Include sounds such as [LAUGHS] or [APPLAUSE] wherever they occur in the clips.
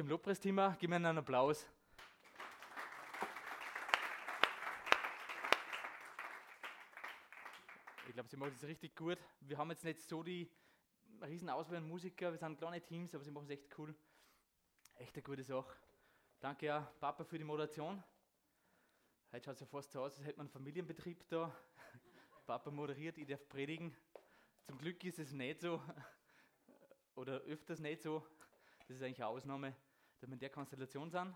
Im Lobpreisthema geben wir einen Applaus. Ich glaube, sie machen das richtig gut. Wir haben jetzt nicht so die riesen Auswahl an Musiker, wir sind kleine Teams, aber sie machen es echt cool. Echt eine gute Sache. Danke ja, Papa, für die Moderation. Heute schaut es ja fast so aus, als hätte man einen Familienbetrieb da. [LAUGHS] Papa moderiert, ich darf predigen. Zum Glück ist es nicht so, [LAUGHS] oder öfters nicht so. Das ist eigentlich eine Ausnahme wir in der Konstellation sind.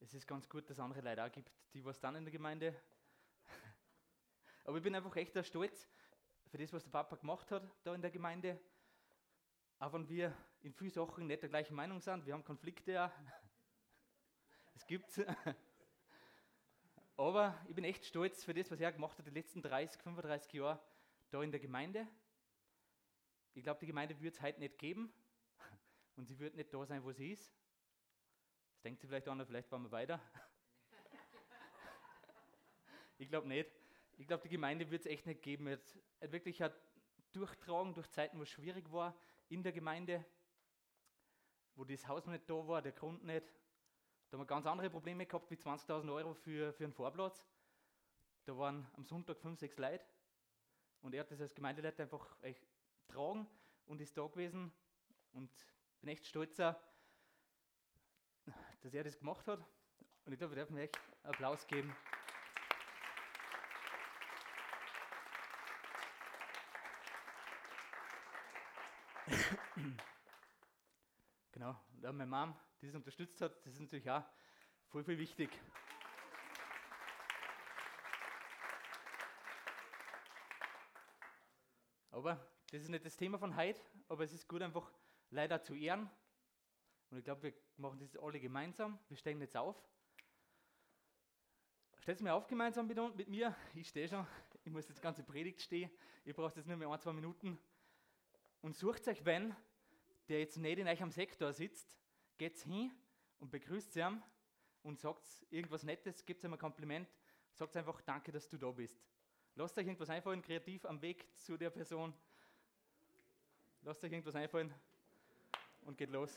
Es ist ganz gut, dass es andere Leute auch gibt, die was dann in der Gemeinde. [LAUGHS] Aber ich bin einfach echt stolz für das, was der Papa gemacht hat da in der Gemeinde. Auch wenn wir in vielen Sachen nicht der gleichen Meinung sind, wir haben Konflikte ja. [LAUGHS] Es gibt's. [LAUGHS] Aber ich bin echt stolz für das, was er gemacht hat die letzten 30, 35 Jahre da in der Gemeinde. Ich glaube, die Gemeinde würde es heute nicht geben, und sie wird nicht da sein, wo sie ist. Das denkt sie vielleicht an, vielleicht waren wir weiter. ich glaube nicht. Ich glaube, die Gemeinde wird es echt nicht geben. Es hat wirklich hat durchtragen durch Zeiten, wo es schwierig war in der Gemeinde, wo das Haus noch nicht da war, der Grund nicht. Da haben wir ganz andere Probleme gehabt, wie 20.000 Euro für, für einen Vorplatz. Da waren am Sonntag fünf, sechs Leute. Und er hat das als Gemeindeleiter einfach echt tragen und ist da gewesen. Und bin echt stolz, dass er das gemacht hat. Und ich glaube, wir dürfen echt Applaus geben. [COUGHS] genau, und auch meine Mom, die das unterstützt hat, das ist natürlich auch voll, voll wichtig. Aber das ist nicht das Thema von heute, aber es ist gut einfach leider zu ehren. Und ich glaube, wir machen das alle gemeinsam. Wir stehen jetzt auf. Stellt mir auf gemeinsam mit, mir. Ich stehe schon. Ich muss jetzt ganze Predigt stehen. Ihr braucht jetzt nur mehr ein, zwei Minuten. Und sucht euch wenn, der jetzt nicht in euch am Sektor sitzt, geht hin und begrüßt ihn und sagt irgendwas Nettes, gibt ihm ein Kompliment, sagt einfach Danke, dass du da bist. Lasst euch irgendwas einfallen, kreativ am Weg zu der Person. Lasst euch irgendwas einfallen und geht los.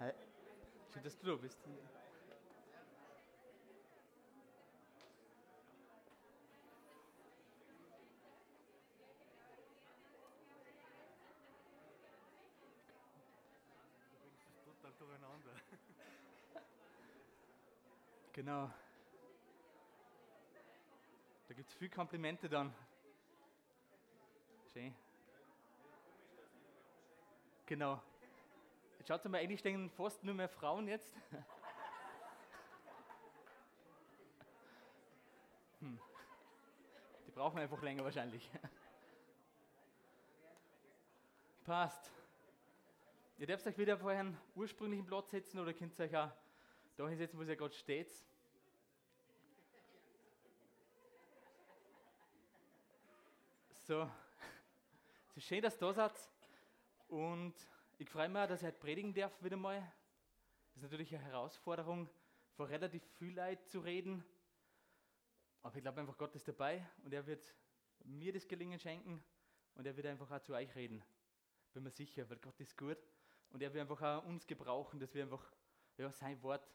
Hi. Schön, dass du da bist. Genau. Da gibt es viel Komplimente dann. Schön. Genau. Jetzt schaut mal, eigentlich stehen fast nur mehr Frauen jetzt. Hm. Die brauchen einfach länger wahrscheinlich. Passt. Ihr dürft euch wieder vor euren ursprünglichen Platz setzen oder könnt euch auch da hinsetzen, wo ihr gerade steht. So. Es ist schön, dass ihr da seid. Und ich freue mich, dass ich heute predigen darf wieder mal. Das ist natürlich eine Herausforderung, vor relativ viel Leid zu reden. Aber ich glaube einfach, Gott ist dabei und er wird mir das Gelingen schenken und er wird einfach auch zu euch reden. Bin mir sicher, weil Gott ist gut und er wird einfach auch uns gebrauchen, dass wir einfach ja, sein Wort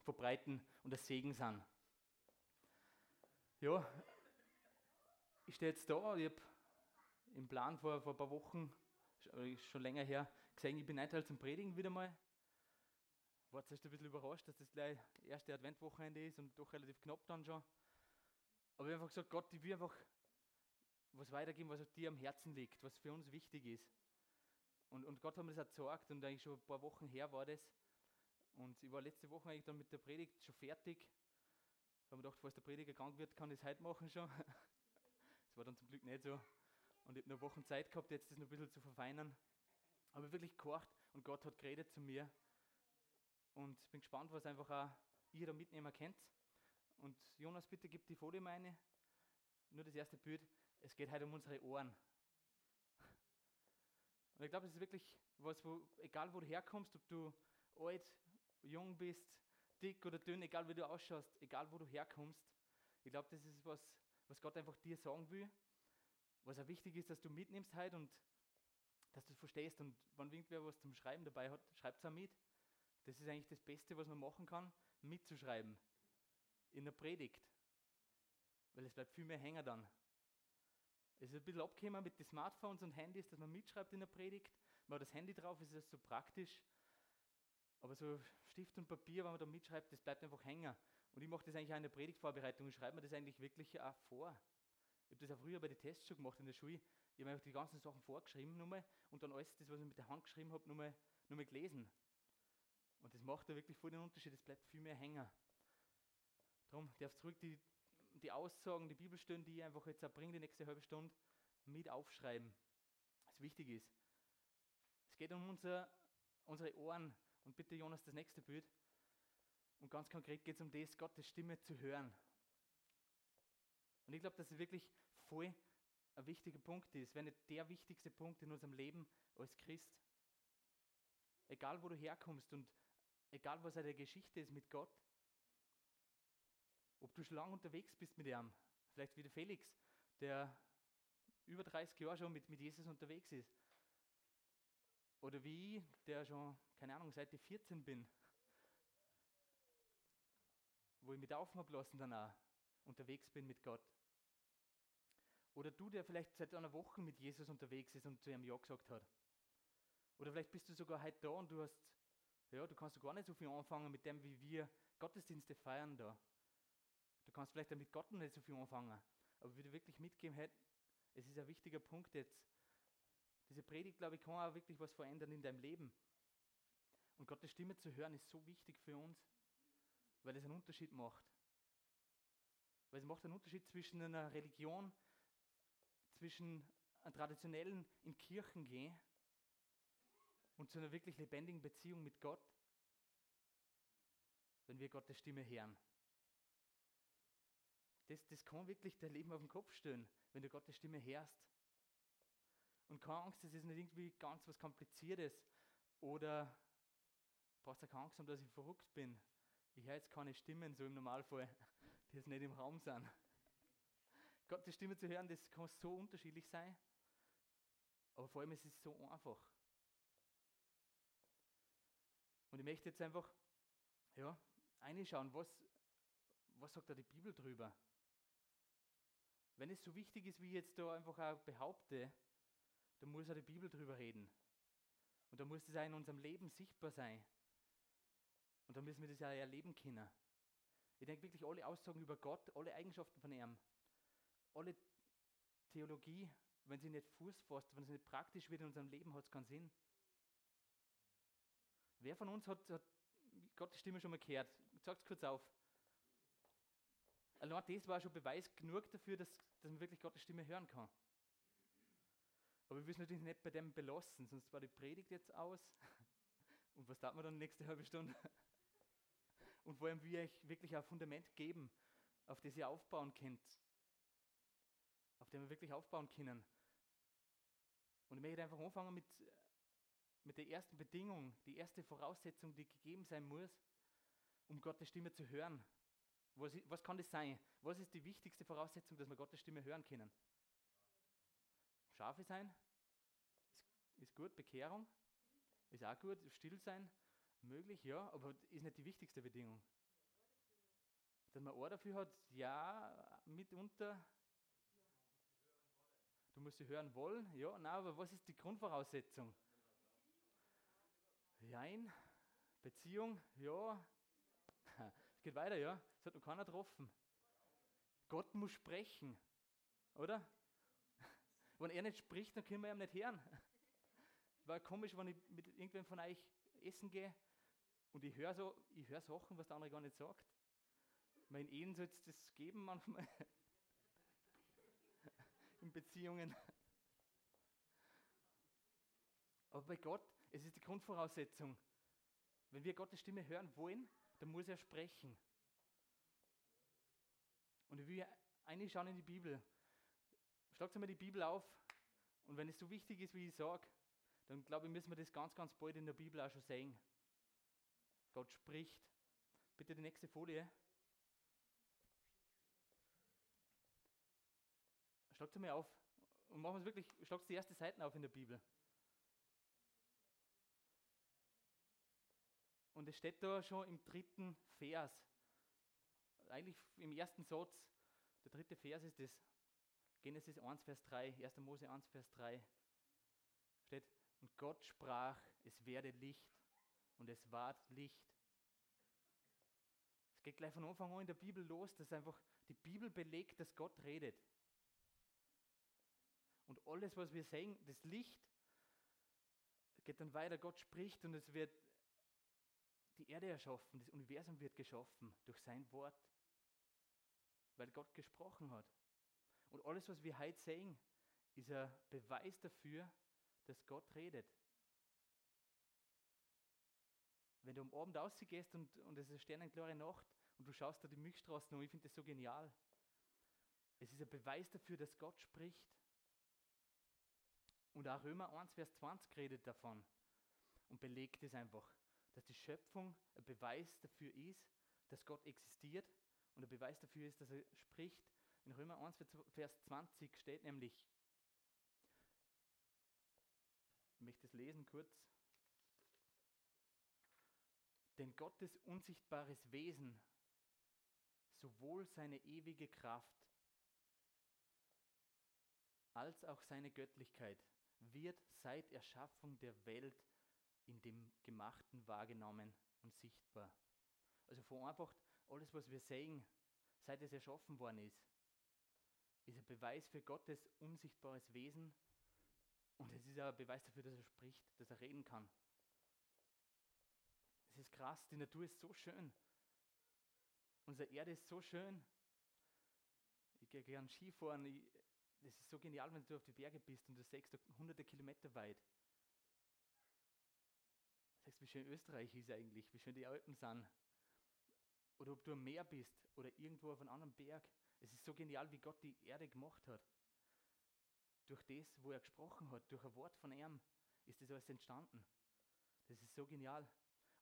verbreiten und das Segen sind. Ja, ich stehe jetzt da, ich habe im Plan vor, vor ein paar Wochen schon länger her gesehen, ich bin heute zum Predigen wieder mal. War zuerst ein bisschen überrascht, dass das gleich erste Adventwochenende ist und doch relativ knapp dann schon. Aber ich habe einfach gesagt, Gott, ich will einfach was weitergeben, was dir am Herzen liegt, was für uns wichtig ist. Und, und Gott hat mir das gesagt und eigentlich schon ein paar Wochen her war das. Und ich war letzte Woche eigentlich dann mit der Predigt schon fertig. Weil man dachte, falls der Prediger krank wird, kann ich es heute machen schon. [LAUGHS] Das war dann zum Glück nicht so. Und ich habe noch Wochen Zeit gehabt, jetzt das noch ein bisschen zu verfeinern. Aber wirklich gekocht und Gott hat geredet zu mir. Und bin gespannt, was einfach auch ihr da mitnehmen könnt. Und Jonas, bitte gib die Folie meine. Nur das erste Bild. Es geht heute um unsere Ohren. Und ich glaube, es ist wirklich was, wo, egal wo du herkommst, ob du alt, jung bist, dick oder dünn, egal wie du ausschaust, egal wo du herkommst, ich glaube, das ist was, was Gott einfach dir sagen will. Was auch wichtig ist, dass du mitnimmst heute und dass du es verstehst. Und wenn irgendwer was zum Schreiben dabei hat, schreibt es auch mit. Das ist eigentlich das Beste, was man machen kann, mitzuschreiben. In der Predigt. Weil es bleibt viel mehr hängen dann. Es ist ein bisschen abgekommen mit den Smartphones und Handys, dass man mitschreibt in der Predigt. Man hat das Handy drauf, ist das so praktisch. Aber so Stift und Papier, wenn man da mitschreibt, das bleibt einfach hängen. Und ich mache das eigentlich auch in der Predigtvorbereitung. Ich schreibe mir das eigentlich wirklich auch vor. Ich habe das auch früher bei den Tests schon gemacht in der Schule. Ich habe einfach die ganzen Sachen vorgeschrieben nochmal und dann alles das, was ich mit der Hand geschrieben habe, nochmal, nochmal gelesen. Und das macht da wirklich voll den Unterschied. Es bleibt viel mehr hängen. Darum darf zurück die, die Aussagen, die Bibelstellen, die ich einfach jetzt auch bringe, die nächste halbe Stunde, mit aufschreiben. Was wichtig ist. Es geht um unser, unsere Ohren. Und bitte, Jonas, das nächste Bild. Und ganz konkret geht es um das, Gottes Stimme zu hören. Und ich glaube, dass es wirklich voll ein wichtiger Punkt ist, wenn nicht der wichtigste Punkt in unserem Leben als Christ. Egal, wo du herkommst und egal, was eine Geschichte ist mit Gott, ob du schon lange unterwegs bist mit ihm, vielleicht wie der Felix, der über 30 Jahre schon mit, mit Jesus unterwegs ist, oder wie ich, der schon, keine Ahnung, seit ich 14 bin, wo ich mit Aufmablassen dann auch unterwegs bin mit Gott. Oder du, der vielleicht seit einer Woche mit Jesus unterwegs ist und zu ihm Ja gesagt hat. Oder vielleicht bist du sogar heute da und du hast, ja, du kannst gar nicht so viel anfangen mit dem, wie wir Gottesdienste feiern da. Du kannst vielleicht mit Gott noch nicht so viel anfangen. Aber du wirklich mitgeben hätte, es ist ein wichtiger Punkt jetzt. Diese Predigt, glaube ich, kann auch wirklich was verändern in deinem Leben. Und Gottes Stimme zu hören ist so wichtig für uns weil es einen Unterschied macht. Weil es macht einen Unterschied zwischen einer Religion, zwischen einem traditionellen in Kirchen gehen und zu einer wirklich lebendigen Beziehung mit Gott, wenn wir Gottes Stimme hören. Das, das kann wirklich dein Leben auf den Kopf stellen, wenn du Gottes Stimme hörst. Und keine Angst, das ist nicht irgendwie ganz was Kompliziertes oder brauchst du keine Angst haben, dass ich verrückt bin. Ich höre jetzt keine Stimmen, so im Normalfall, jetzt nicht im Raum sind. Gottes Stimme zu hören, das kann so unterschiedlich sein, aber vor allem ist es so einfach. Und ich möchte jetzt einfach, ja, reinschauen, was, was sagt da die Bibel drüber? Wenn es so wichtig ist, wie ich jetzt da einfach auch behaupte, dann muss auch die Bibel drüber reden. Und da muss es auch in unserem Leben sichtbar sein. Und dann müssen wir das ja erleben können. Ich denke wirklich, alle Aussagen über Gott, alle Eigenschaften von ihm, alle Theologie, wenn sie nicht Fuß fasst, wenn sie nicht praktisch wird in unserem Leben, hat es keinen Sinn. Wer von uns hat, hat Gottes Stimme schon mal gehört? Sagt es kurz auf. Allein das war schon Beweis genug dafür, dass, dass man wirklich Gottes Stimme hören kann. Aber wir müssen natürlich nicht bei dem belassen, sonst war die Predigt jetzt aus. [LAUGHS] Und was tat man dann nächste halbe Stunde? Und wollen wir euch wirklich ein Fundament geben, auf das ihr aufbauen könnt, auf dem wir wirklich aufbauen können. Und ich möchte einfach anfangen mit, mit der ersten Bedingung, die erste Voraussetzung, die gegeben sein muss, um Gottes Stimme zu hören. Was, was kann das sein? Was ist die wichtigste Voraussetzung, dass wir Gottes Stimme hören können? Schafe sein? Ist, ist gut. Bekehrung? Ist auch gut. Still sein? Möglich, ja, aber ist nicht die wichtigste Bedingung. Dass man Ohr dafür hat, ja, mitunter. Du musst sie hören wollen, ja, nein, aber was ist die Grundvoraussetzung? Jein, Beziehung, ja. Es geht weiter, ja. Es hat noch keiner getroffen. Gott muss sprechen, oder? Wenn er nicht spricht, dann können wir ihm nicht hören. War komisch, wenn ich mit irgendwem von euch essen gehe und ich höre so, ich höre Sachen, was der andere gar nicht sagt. Weil in Ehen soll es das geben manchmal. [LAUGHS] in Beziehungen. Aber bei Gott, es ist die Grundvoraussetzung. Wenn wir Gottes Stimme hören wollen, dann muss er sprechen. Und ich will reinschauen in die Bibel. Schlagt einmal die Bibel auf. Und wenn es so wichtig ist, wie ich sage, dann glaube ich, müssen wir das ganz, ganz bald in der Bibel auch schon sehen. Gott spricht. Bitte die nächste Folie. Schlagt einmal auf und machen wir es wirklich, schlagt die erste Seiten auf in der Bibel. Und es steht da schon im dritten Vers, eigentlich im ersten Satz, der dritte Vers ist das, Genesis 1, Vers 3, 1. Mose 1, Vers 3, steht, und Gott sprach, es werde Licht und es ward Licht. Es geht gleich von Anfang an in der Bibel los, dass einfach die Bibel belegt, dass Gott redet. Und alles, was wir sehen, das Licht, geht dann weiter, Gott spricht und es wird die Erde erschaffen, das Universum wird geschaffen durch sein Wort, weil Gott gesprochen hat. Und alles, was wir heute sehen, ist ein Beweis dafür, dass Gott redet. Wenn du am Abend rausgehst und, und es ist eine sternenklare Nacht und du schaust da die Milchstraßen an, ich finde das so genial. Es ist ein Beweis dafür, dass Gott spricht. Und auch Römer 1, Vers 20 redet davon und belegt es einfach dass die Schöpfung ein Beweis dafür ist, dass Gott existiert und ein Beweis dafür ist, dass er spricht. In Römer 1, Vers 20 steht nämlich, ich möchte es lesen kurz, denn Gottes unsichtbares Wesen, sowohl seine ewige Kraft als auch seine Göttlichkeit, wird seit Erschaffung der Welt in dem Gemachten wahrgenommen und sichtbar. Also von einfach alles, was wir sehen, seit es erschaffen worden ist, ist ein Beweis für Gottes unsichtbares Wesen und es ist auch ein Beweis dafür, dass er spricht, dass er reden kann. Es ist krass, die Natur ist so schön. Unsere Erde ist so schön. Ich gehe gerne Skifahren. Ich, das ist so genial, wenn du auf die Berge bist und du siehst hunderte Kilometer weit. Sagst, wie schön Österreich ist eigentlich, wie schön die Alpen sind. Oder ob du am Meer bist oder irgendwo auf einem anderen Berg. Es ist so genial, wie Gott die Erde gemacht hat. Durch das, wo er gesprochen hat, durch ein Wort von ihm, ist das alles entstanden. Das ist so genial.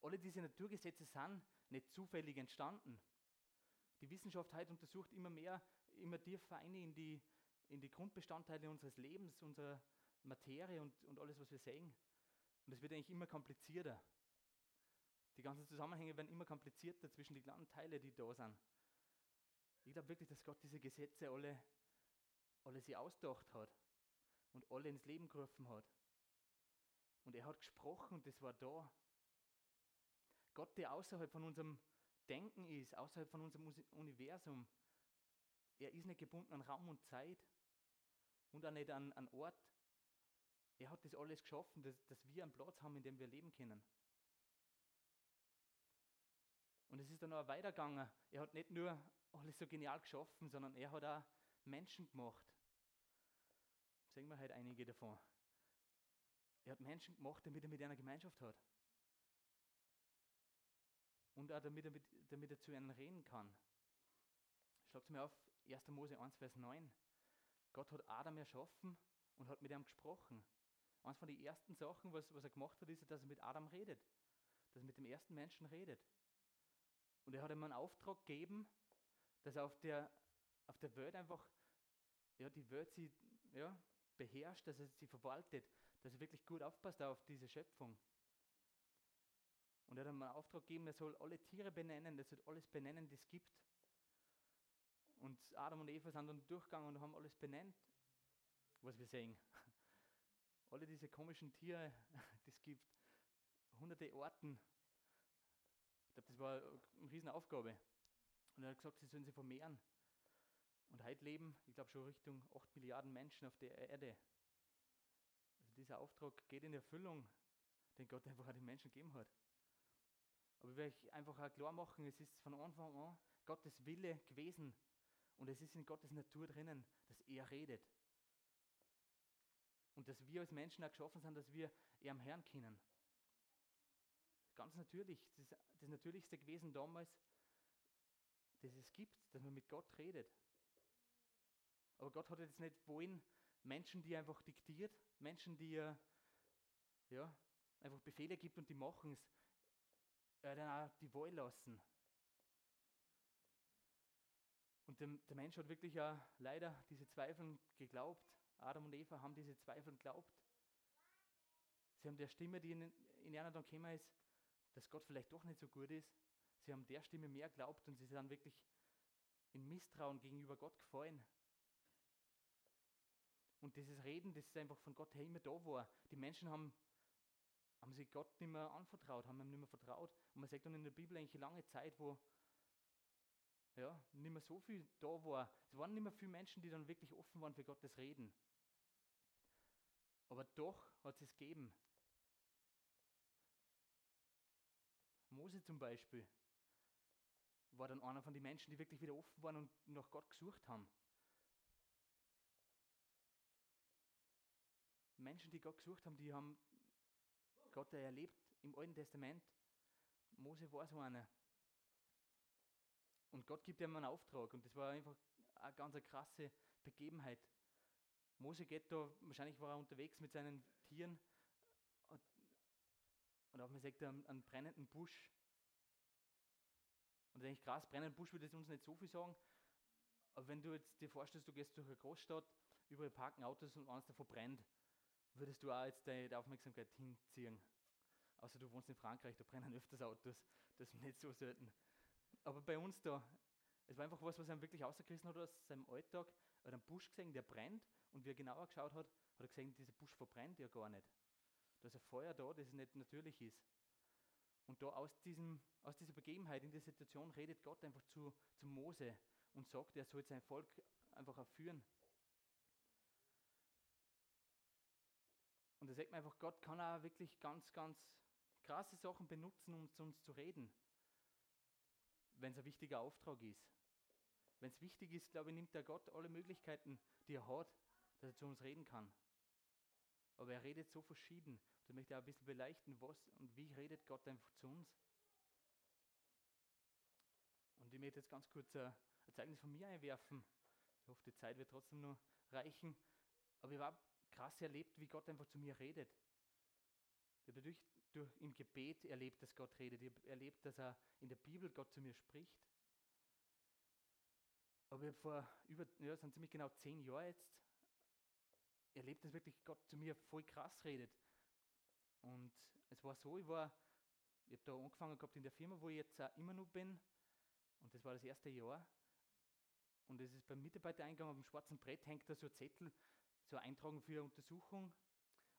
Alle diese Naturgesetze sind nicht zufällig entstanden. Die Wissenschaft heute untersucht immer mehr, immer tiefer ein in die, in die Grundbestandteile unseres Lebens, unserer Materie und, und alles, was wir sehen. Und es wird eigentlich immer komplizierter. Die ganzen Zusammenhänge werden immer komplizierter zwischen den kleinen Teilen, die da sind. Ich glaube wirklich, dass Gott diese Gesetze alle, alle sie ausgedacht hat und alle ins Leben gerufen hat. Und er hat gesprochen und das war da. Gott, der außerhalb von unserem Denken ist, außerhalb von unserem Universum, er ist nicht gebunden an Raum und Zeit und auch nicht an, an Ort, er hat das alles geschaffen, dass, dass wir einen Platz haben, in dem wir leben können. Und es ist dann auch weitergegangen. Er hat nicht nur alles so genial geschaffen, sondern er hat auch Menschen gemacht. Sehen wir heute einige davon. Er hat Menschen gemacht, damit er mit einer Gemeinschaft hat. Und auch damit er, mit, damit er zu ihnen reden kann. Schlagt mir auf 1. Mose 1, Vers 9. Gott hat Adam erschaffen und hat mit ihm gesprochen. Eines von den ersten Sachen, was, was er gemacht hat, ist, dass er mit Adam redet. Dass er mit dem ersten Menschen redet. Und er hat ihm einen Auftrag gegeben, dass er auf der, auf der Welt einfach, ja, die Welt sie ja, beherrscht, dass er sie verwaltet, dass er wirklich gut aufpasst auf diese Schöpfung. Und er hat einen Auftrag gegeben, er soll alle Tiere benennen, er soll alles benennen, das es gibt. Und Adam und Eva sind dann durchgegangen und haben alles benannt, was wir sehen [LAUGHS] alle diese komischen Tiere, [LAUGHS] es gibt, hunderte Orten. Ich glaube, das war eine Riesenaufgabe. Und er hat gesagt, sie sollen sie vermehren. Und heute leben, ich glaube, schon Richtung 8 Milliarden Menschen auf der Erde. Also dieser Auftrag geht in Erfüllung, den Gott einfach an den Menschen gegeben hat. Aber ich will euch einfach auch klar machen, es ist von Anfang an Gottes Wille gewesen. Und es ist in Gottes Natur drinnen, dass er redet. Und dass wir als Menschen auch geschaffen sind, dass wir eher am Herrn kennen. Ganz natürlich, das ist das Natürlichste gewesen damals, das es gibt, dass man mit Gott redet. Aber Gott hat jetzt nicht wollen, Menschen, die einfach diktiert, Menschen, die ja, einfach Befehle gibt und die machen es, er dann auch die Wahl lassen. Und der, der Mensch hat wirklich ja leider diese Zweifel geglaubt. Adam und Eva haben diese Zweifel geglaubt. Sie haben der Stimme, die in, in ihnen dann gekommen ist, dass Gott vielleicht doch nicht so gut ist. Sie haben der Stimme mehr geglaubt und sie sind wirklich in Misstrauen gegenüber Gott gefallen. Und dieses Reden, das ist einfach von Gott her immer da war. Die Menschen haben, haben sich Gott nicht mehr anvertraut, haben ihm nicht mehr vertraut. Und man sagt dann in der Bibel eigentlich lange Zeit, wo ja, nicht mehr so viel da war. Es waren nicht mehr viele Menschen, die dann wirklich offen waren für Gottes Reden. Aber doch hat es es gegeben. Mose zum Beispiel war dann einer von den Menschen, die wirklich wieder offen waren und nach Gott gesucht haben. Menschen, die Gott gesucht haben, die haben Gott erlebt im Alten Testament. Mose war so einer. Und Gott gibt ihm einen Auftrag und das war einfach eine ganz eine krasse Begebenheit. Mose geht da, wahrscheinlich war er unterwegs mit seinen Tieren und auf einmal sagt er einen, brennenden Busch. Und eigentlich krass, brennenden Busch würde es uns nicht so viel sagen, aber wenn du jetzt dir vorstellst, du gehst durch eine Großstadt, überall parken Autos und eins davon brennt, würdest du auch jetzt deine Aufmerksamkeit hinziehen. Außer du wohnst in Frankreich, da brennen öfters Autos, das ist nicht so selten. Aber bei uns da, es war einfach was, was er wirklich ausgerissen hat aus seinem Alltag. Er hat einen Busch gesehen, der brennt und wie er genauer geschaut hat, hat er gesehen, dieser Busch verbrennt ja gar nicht. Da ist ein Feuer da, das nicht natürlich ist. Und da aus, diesem, aus dieser Begebenheit, in der Situation, redet Gott einfach zu, zu Mose und sagt, er soll sein Volk einfach erführen. Und da sagt man einfach, Gott kann auch wirklich ganz, ganz krasse Sachen benutzen, um zu uns zu reden, wenn es ein wichtiger Auftrag ist. Wenn es wichtig ist, glaube ich, nimmt der Gott alle Möglichkeiten, die er hat, dass er zu uns reden kann. Aber er redet so verschieden. Da möchte ich auch ein bisschen beleuchten, was und wie redet Gott einfach zu uns. Und ich möchte jetzt ganz kurz ein, Zeugnis von mir einwerfen. Ich hoffe, die Zeit wird trotzdem noch reichen. Aber ich habe krass erlebt, wie Gott einfach zu mir redet. Ich habe durch, durch im Gebet erlebt, dass Gott redet. Ich habe erlebt, dass er in der Bibel Gott zu mir spricht. Aber ich habe vor über, ja, sind ziemlich genau zehn Jahren jetzt erlebt, dass wirklich Gott zu mir voll krass redet. Und es war so, ich war, ich habe da angefangen gehabt in der Firma, wo ich jetzt auch immer noch bin. Und das war das erste Jahr. Und es ist beim Mitarbeitereingang auf dem schwarzen Brett hängt da so ein Zettel, so ein Eintragen für Untersuchung,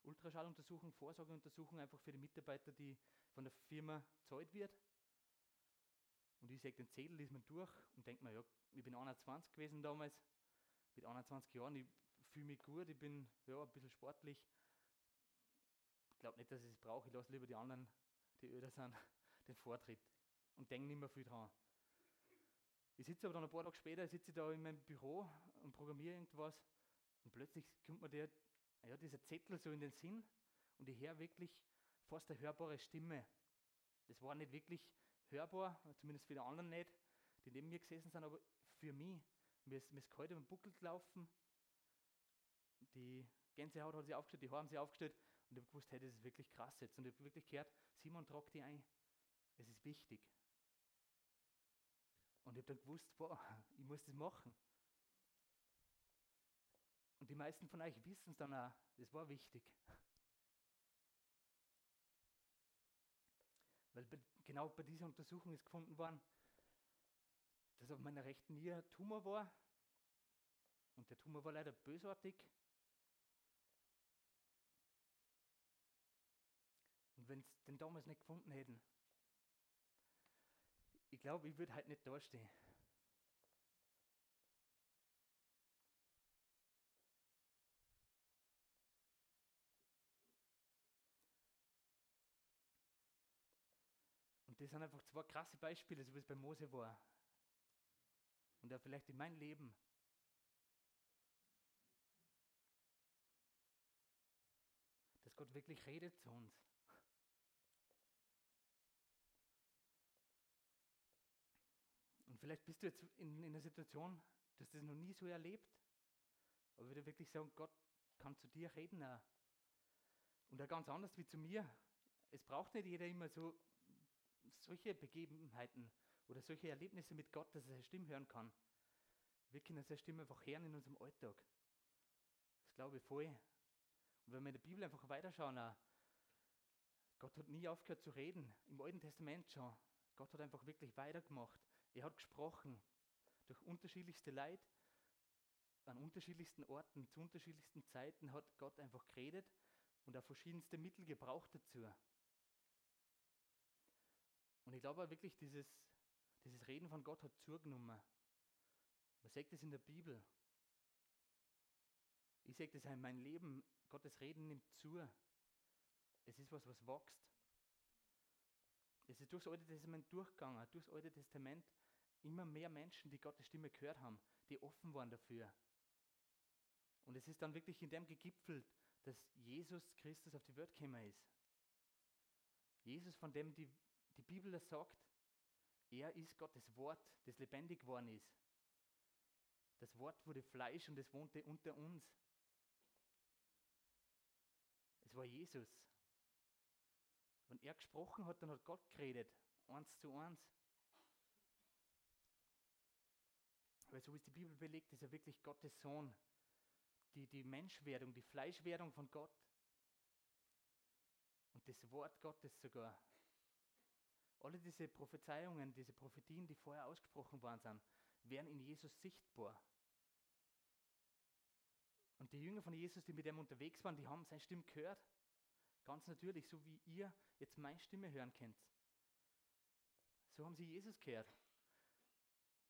Ultraschalluntersuchung, Vorsorgeuntersuchung, einfach für die Mitarbeiter, die von der Firma gezahlt wird. Und ich sehe den Zettel, liest man durch und denke mir, ja, ich bin 21 gewesen damals, mit 21 Jahren, ich fühle mich gut, ich bin ja, ein bisschen sportlich. Ich glaube nicht, dass ich es brauche, ich lasse lieber die anderen, die öder sind, [LAUGHS] den Vortritt und denke nicht mehr viel dran. Ich sitze aber dann ein paar Tage später, sitze da in meinem Büro und programmiere irgendwas und plötzlich kommt mir der, ja, dieser Zettel so in den Sinn und ich höre wirklich fast eine hörbare Stimme. Das war nicht wirklich hörbar, zumindest für die anderen nicht, die neben mir gesessen sind, aber für mich. Mir ist, mir ist kalt im Buckel gelaufen die Gänsehaut hat sich aufgestellt, die Haare haben sich aufgestellt und ich habe gewusst, hey, das ist wirklich krass jetzt. Und ich habe wirklich gehört, Simon, trag die ein. Es ist wichtig. Und ich habe dann gewusst, boah, [LAUGHS] ich muss das machen. Und die meisten von euch wissen es dann auch, das war wichtig. Weil genau bei dieser Untersuchung ist gefunden worden, dass auf meiner rechten Niere Tumor war. Und der Tumor war leider bösartig. Und wenn sie den damals nicht gefunden hätten, ich glaube, ich würde halt nicht dastehen. Das sind einfach zwei krasse Beispiele, so wie es bei Mose war. und auch vielleicht in mein Leben. Dass Gott wirklich redet zu uns. Und vielleicht bist du jetzt in, in einer Situation, dass das noch nie so erlebt. Aber würde wirklich sagen, Gott kann zu dir reden. Auch. Und auch ganz anders wie zu mir. Es braucht nicht jeder immer so solche Begebenheiten oder solche Erlebnisse mit Gott, dass er seine Stimme hören kann. Wir können seine Stimme einfach hören in unserem Alltag. Das glaube ich voll. Und wenn wir in der Bibel einfach weiterschauen, auch, Gott hat nie aufgehört zu reden. Im Alten Testament schon. Gott hat einfach wirklich weitergemacht. Er hat gesprochen. Durch unterschiedlichste Leid, an unterschiedlichsten Orten, zu unterschiedlichsten Zeiten hat Gott einfach geredet und auch verschiedenste Mittel gebraucht dazu. Und ich glaube wirklich, dieses, dieses Reden von Gott hat zugenommen. Man sagt es in der Bibel. Ich sage das in meinem Leben, Gottes Reden nimmt zu. Es ist was, was wächst. Es ist durchs Alte Testament durchgegangen, durchs Alte Testament immer mehr Menschen, die Gottes Stimme gehört haben, die offen waren dafür. Und es ist dann wirklich in dem gegipfelt, dass Jesus Christus auf die Welt gekommen ist. Jesus, von dem die, die Bibel sagt, er ist Gottes Wort, das lebendig geworden ist. Das Wort wurde Fleisch und es wohnte unter uns. Es war Jesus. Wenn er gesprochen hat, dann hat Gott geredet, eins zu eins. Weil so es die Bibel belegt, ist er wirklich Gottes Sohn. Die, die Menschwerdung, die Fleischwerdung von Gott. Und das Wort Gottes sogar. Alle diese Prophezeiungen, diese Prophetien, die vorher ausgesprochen worden sind, werden in Jesus sichtbar. Und die Jünger von Jesus, die mit ihm unterwegs waren, die haben seine Stimme gehört. Ganz natürlich, so wie ihr jetzt meine Stimme hören könnt. So haben sie Jesus gehört.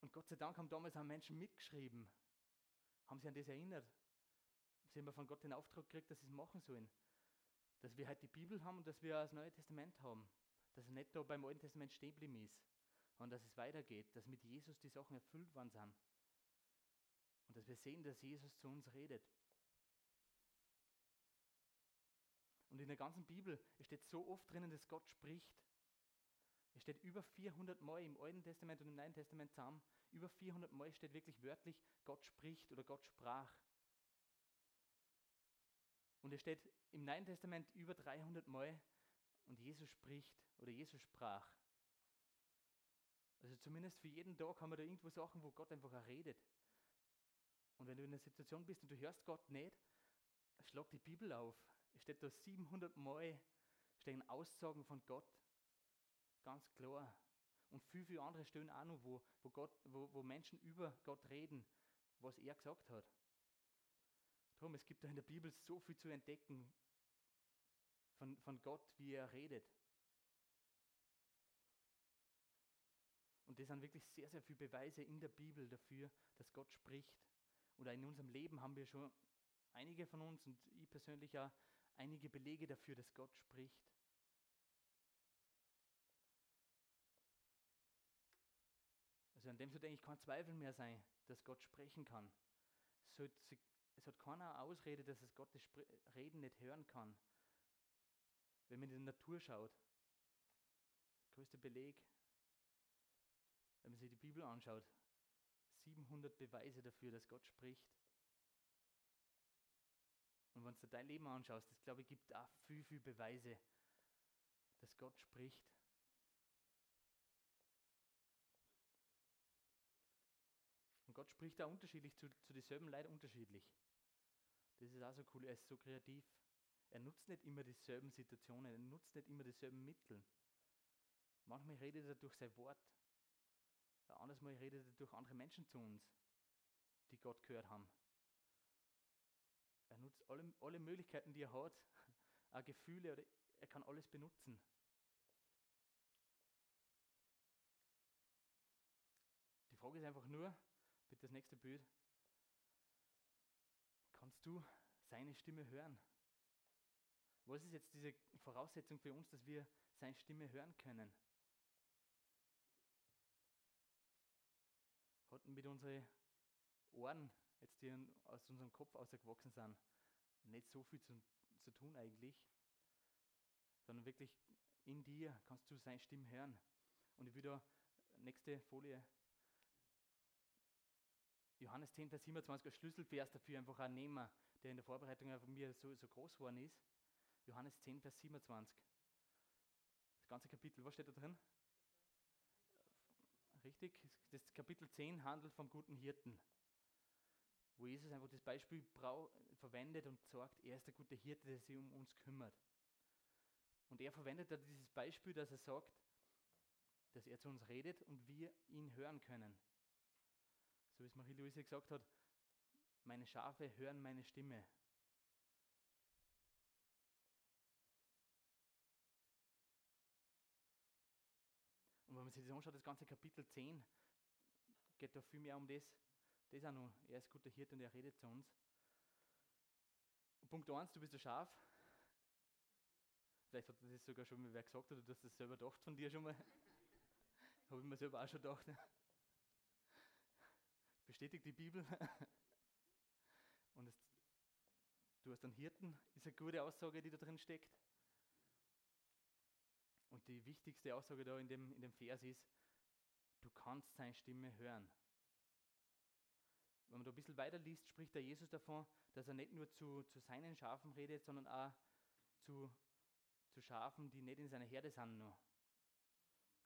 Und Gott sei Dank haben damals auch Menschen mitgeschrieben, haben sie an das erinnert. Sie haben von Gott den Auftrag gekriegt, dass sie es machen sollen. Dass wir halt die Bibel haben und dass wir das Neue Testament haben. Dass es nicht da beim Alten Testament stehen geblieben ist. Und dass es weitergeht, dass mit Jesus die Sachen erfüllt worden sind. Und dass wir sehen, dass Jesus zu uns redet. Und in der ganzen Bibel steht so oft drinnen, dass Gott spricht. Es steht über 400 Mal im Alten Testament und im Neuen Testament zusammen. Über 400 Mal steht wirklich wörtlich, Gott spricht oder Gott sprach. Und es steht im Neuen Testament über 300 Mal und Jesus spricht oder Jesus sprach. Also zumindest für jeden Tag haben wir da irgendwo Sachen, wo Gott einfach auch redet. Und wenn du in einer Situation bist und du hörst Gott nicht, schlag die Bibel auf. Es steht da 700 Mal, stehen Aussagen von Gott. Ganz klar. Und viel, viele andere stehen auch noch, wo, wo, Gott, wo, wo Menschen über Gott reden, was er gesagt hat. Darum, es gibt da in der Bibel so viel zu entdecken von, von Gott, wie er redet. Und das sind wirklich sehr, sehr viele Beweise in der Bibel dafür, dass Gott spricht. Oder in unserem Leben haben wir schon einige von uns und ich persönlich auch einige Belege dafür, dass Gott spricht. Also an dem sollte eigentlich kein Zweifel mehr sein, dass Gott sprechen kann. Es, hat keiner Ausrede, dass es Gottes Reden nicht hören kann. Wenn man in die Natur schaut, der größte Beleg, wenn man sich die Bibel anschaut, 700 Beweise dafür, dass Gott spricht. Und wenn du dein Leben anschaust, das glaube ich gibt auch viel, viel Beweise, dass Gott spricht. Und Gott spricht da unterschiedlich zu, zu dieselben Leuten unterschiedlich. Das ist auch so cool, er ist so kreativ. Er nutzt nicht immer dieselben Situationen, er nutzt nicht immer dieselben Mittel. Manchmal redet er durch sein Wort, ein anderes Mal redet er durch andere Menschen zu uns, die Gott gehört haben. Er nutzt alle, alle Möglichkeiten, die er hat, [LAUGHS] auch Gefühle, oder er kann alles benutzen. Die Frage ist einfach nur, bitte das nächste Bild, kannst du seine Stimme hören? Was ist jetzt diese Voraussetzung für uns, dass wir seine Stimme hören können? hat mit unseren Ohren, jetzt die aus unserem Kopf ausgewachsen sind, nicht so viel zu, zu tun eigentlich, sondern wirklich in dir kannst du seine Stimme hören. Und ich da, nächste Folie, Johannes 10, Vers 27, als Schlüsselvers dafür einfach auch nehmen, der in der Vorbereitung von mir so, so groß geworden ist. Johannes 10, Vers 27. Das ganze Kapitel, was steht da drin? Richtig, das Kapitel 10 handelt vom guten Hirten, wo Jesus einfach das Beispiel verwendet und sagt, er ist der gute Hirte, der sich um uns kümmert. Und er verwendet da dieses Beispiel, dass er sagt, dass er zu uns redet und wir ihn hören können. So wie es Marie-Louise gesagt hat, meine Schafe hören meine Stimme. Wenn man sich das anschaut, das ganze Kapitel 10 geht da viel mehr um das. Das ist auch noch, er ist guter Hirte und er redet zu uns. Punkt 1, du bist ein Schaf. Vielleicht hat das sogar schon mal wer gesagt oder du hast das selber gedacht von dir schon mal. [LAUGHS] Habe ich mir selber auch schon gedacht. Bestätigt die Bibel. [LAUGHS] Und es, du hast einen Hirten, ist eine gute Aussage, die da drin steckt. Und die wichtigste Aussage da in dem, in dem Vers ist, du kannst seine Stimme hören. Wenn man da ein bisschen weiter liest, spricht der Jesus davon, dass er nicht nur zu, zu seinen Schafen redet, sondern auch zu zu Schafen, die nicht in seiner Herde sind nur.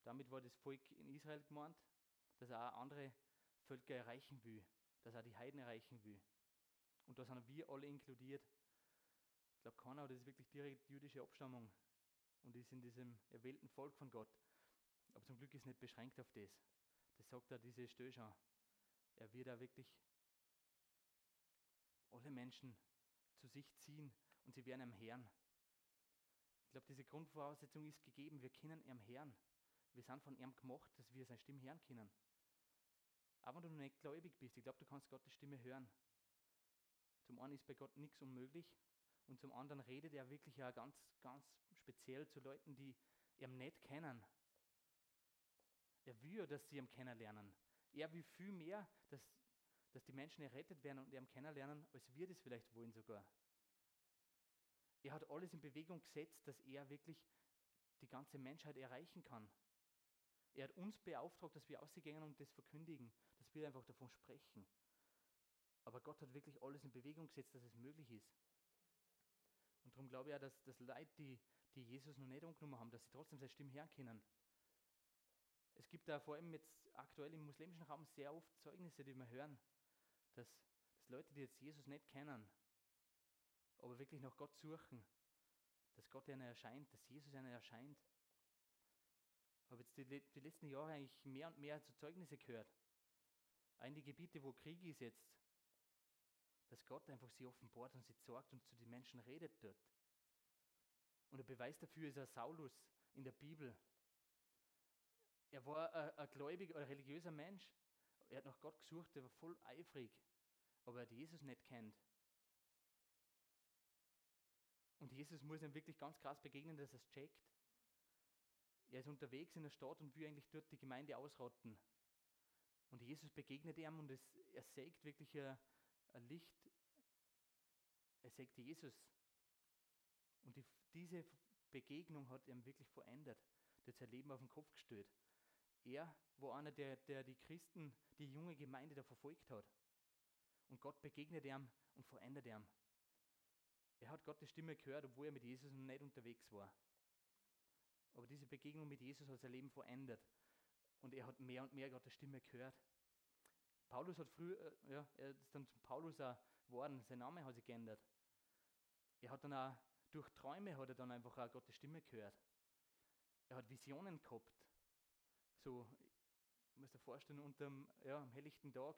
Damit war das Volk in Israel gemeint, dass er auch andere Völker erreichen will, dass er die Heiden erreichen will. Und da sind wir alle inkludiert. Ich glaube, keiner, das ist wirklich direkt jüdische Abstammung und ist in diesem erwählten Volk von Gott. Aber zum Glück ist nicht beschränkt auf das. Das sagt er diese Stößer. Er wird da wirklich alle Menschen zu sich ziehen und sie werden am Herrn. Ich glaube, diese Grundvoraussetzung ist gegeben. Wir kennen ihm Herrn. Wir sind von ihm gemacht, dass wir seine Stimme hören können. Aber wenn du noch nicht gläubig bist, ich glaube, du kannst Gottes Stimme hören. Zum einen ist bei Gott nichts unmöglich und zum anderen redet er wirklich ja ganz, ganz speziell zu Leuten, die ihn nicht kennen. Er will dass sie ihn kennenlernen. Er will viel mehr, dass, dass die Menschen errettet werden und ihn kennenlernen, als wir das vielleicht wollen sogar. Er hat alles in Bewegung gesetzt, dass er wirklich die ganze Menschheit erreichen kann. Er hat uns beauftragt, dass wir ausgehen und das verkündigen, dass wir einfach davon sprechen. Aber Gott hat wirklich alles in Bewegung gesetzt, dass es möglich ist. Darum glaube ich auch, dass, dass Leute, die, die Jesus noch nicht angenommen haben, dass sie trotzdem seine Stimme hören können. Es gibt da vor allem jetzt aktuell im muslimischen Raum sehr oft Zeugnisse, die wir hören, dass, dass Leute, die jetzt Jesus nicht kennen, aber wirklich nach Gott suchen, dass Gott ihnen erscheint, dass Jesus ihnen erscheint. Ich habe jetzt die, die letzten Jahre eigentlich mehr und mehr zu Zeugnisse gehört. Die Gebiete, wo Krieg ist jetzt, dass Gott einfach sie offenbart und sie sorgt und zu den Menschen redet dort. Und der Beweis dafür ist ein Saulus in der Bibel. Er war ein, ein gläubiger, ein religiöser Mensch. Er hat nach Gott gesucht, er war voll eifrig, aber er hat Jesus nicht kennt. Und Jesus muss ihm wirklich ganz krass begegnen, dass er es checkt. Er ist unterwegs in der Stadt und will eigentlich dort die Gemeinde ausrotten. Und Jesus begegnet ihm und es, er sägt wirklich ein, ein Licht. Er sägt Jesus. Und die, diese Begegnung hat ihm wirklich verändert. Der hat sein Leben auf den Kopf gestellt. Er war einer, der, der die Christen, die junge Gemeinde da verfolgt hat. Und Gott begegnet ihm und verändert ihm. Er hat Gottes Stimme gehört, obwohl er mit Jesus noch nicht unterwegs war. Aber diese Begegnung mit Jesus hat sein Leben verändert. Und er hat mehr und mehr Gottes Stimme gehört. Paulus hat früh, äh, ja, er ist dann zum Paulus geworden, sein Name hat sich geändert. Er hat dann auch, durch Träume hat er dann einfach auch Gottes Stimme gehört. Er hat Visionen gehabt. So, ich muss dir vorstellen, unter dem, ja, am helllichten Tag,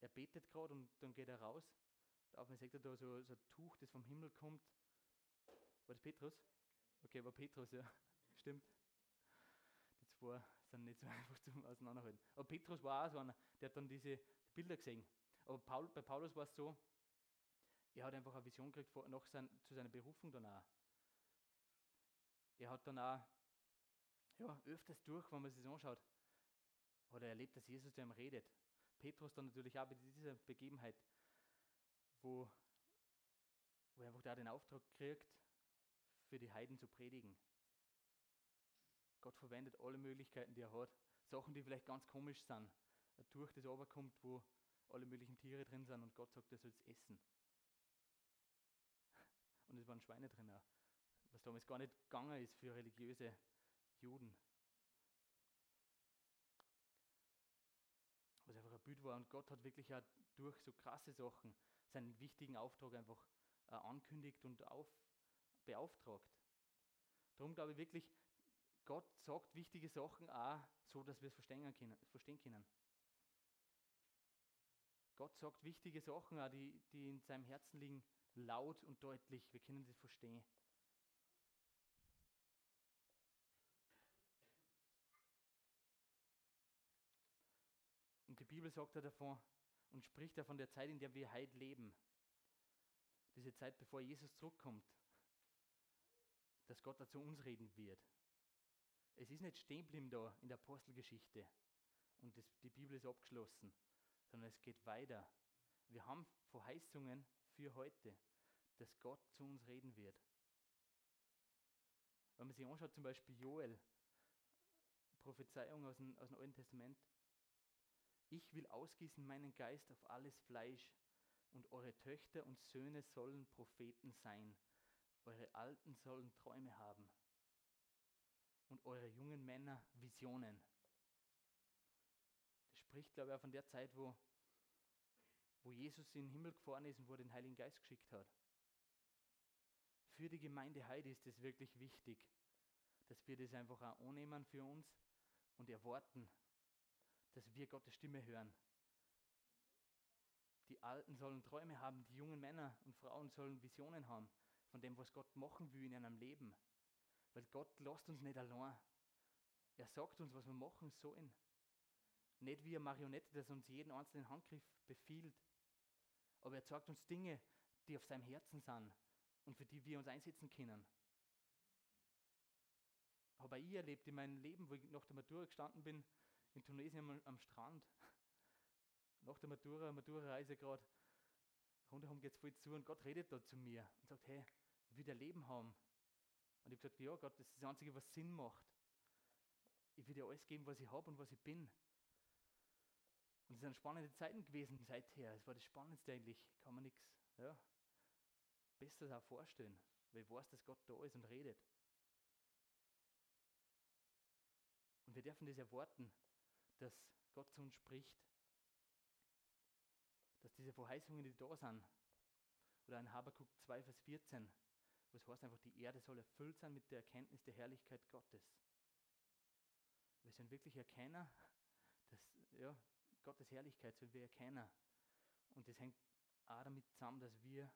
er betet gerade und dann geht er raus auf mir sagt er da so, so ein Tuch, das vom Himmel kommt. War das Petrus? Okay, war Petrus, ja. [LAUGHS] Stimmt. Die zwei sind nicht so [LAUGHS] einfach zum Auseinanderhalten. Aber Petrus war auch so einer, der hat dann diese Bilder gesehen. Aber Paul, bei Paulus war es so, er hat einfach eine Vision gekriegt vor, nach sein, zu seiner Berufung dann auch. Er hat dann auch ja, öfters durch, wenn man sich das anschaut, Oder er erlebt, dass Jesus zu ihm redet. Petrus dann natürlich auch bei dieser Begebenheit, wo, wo er einfach da den Auftrag kriegt, für die Heiden zu predigen. Gott verwendet alle Möglichkeiten, die er hat. Sachen, die vielleicht ganz komisch sind. Ein Tuch, das runterkommt, wo alle möglichen Tiere drin sind und Gott sagt, er soll es essen. Und es waren Schweine drin, auch, was damals gar nicht gegangen ist für religiöse Juden. Was einfach ein Bild war und Gott hat wirklich auch durch so krasse Sachen seinen wichtigen Auftrag einfach äh, ankündigt und auf, beauftragt. Darum glaube ich wirklich, Gott sagt wichtige Sachen auch so, dass wir es verstehen können. Verstehen können. Gott sagt wichtige Sachen die, die in seinem Herzen liegen, laut und deutlich. Wir können sie verstehen. Und die Bibel sagt ja davon und spricht ja von der Zeit, in der wir heute leben. Diese Zeit, bevor Jesus zurückkommt, dass Gott da zu uns reden wird. Es ist nicht stehen da in der Apostelgeschichte und das, die Bibel ist abgeschlossen, sondern es geht weiter. Wir haben Verheißungen für heute, dass Gott zu uns reden wird. Wenn man sich anschaut, zum Beispiel Joel, Prophezeiung aus dem, aus dem Alten Testament. Ich will ausgießen meinen Geist auf alles Fleisch und eure Töchter und Söhne sollen Propheten sein. Eure Alten sollen Träume haben und eure jungen Männer Visionen. Spricht, glaube ich, auch von der Zeit, wo, wo Jesus in den Himmel gefahren ist und wo er den Heiligen Geist geschickt hat. Für die Gemeinde heute ist es wirklich wichtig, dass wir das einfach auch annehmen für uns und erwarten, dass wir Gottes Stimme hören. Die Alten sollen Träume haben, die jungen Männer und Frauen sollen Visionen haben von dem, was Gott machen will in einem Leben. Weil Gott lässt uns nicht allein. Er sagt uns, was wir machen sollen. Nicht wie eine Marionette, das uns jeden einzelnen Handgriff befiehlt. Aber er zeigt uns Dinge, die auf seinem Herzen sind und für die wir uns einsetzen können. Habe ich erlebt in meinem Leben, wo ich nach der Matura gestanden bin, in Tunesien am, Strand. [LAUGHS] Nach der Matura, Matura-Reise gerade, rundherum geht es voll zu und Gott redet da zu mir und sagt, hey, ich will dein Leben haben. Und ich habe gesagt, ja Gott, das ist das Einzige, was Sinn macht. Ich will dir alles geben, was ich habe und was ich bin. Und es sind spannende Zeiten gewesen seither. Es war das Spannendste eigentlich. Kann man nichts ja, Besseres auch vorstellen, weil ich weiß, dass Gott da ist und redet. Und wir dürfen das erwarten, dass Gott zu uns spricht. Dass diese Verheißungen, die da sind, oder in Habakuk 2, Vers 14, wo es heißt einfach, die Erde soll erfüllt sein mit der Erkenntnis der Herrlichkeit Gottes. Wir sollen wirklich erkennen, [LAUGHS] dass ja, Gottes Herrlichkeit sollen wir erkennen. Und das hängt auch damit zusammen, dass wir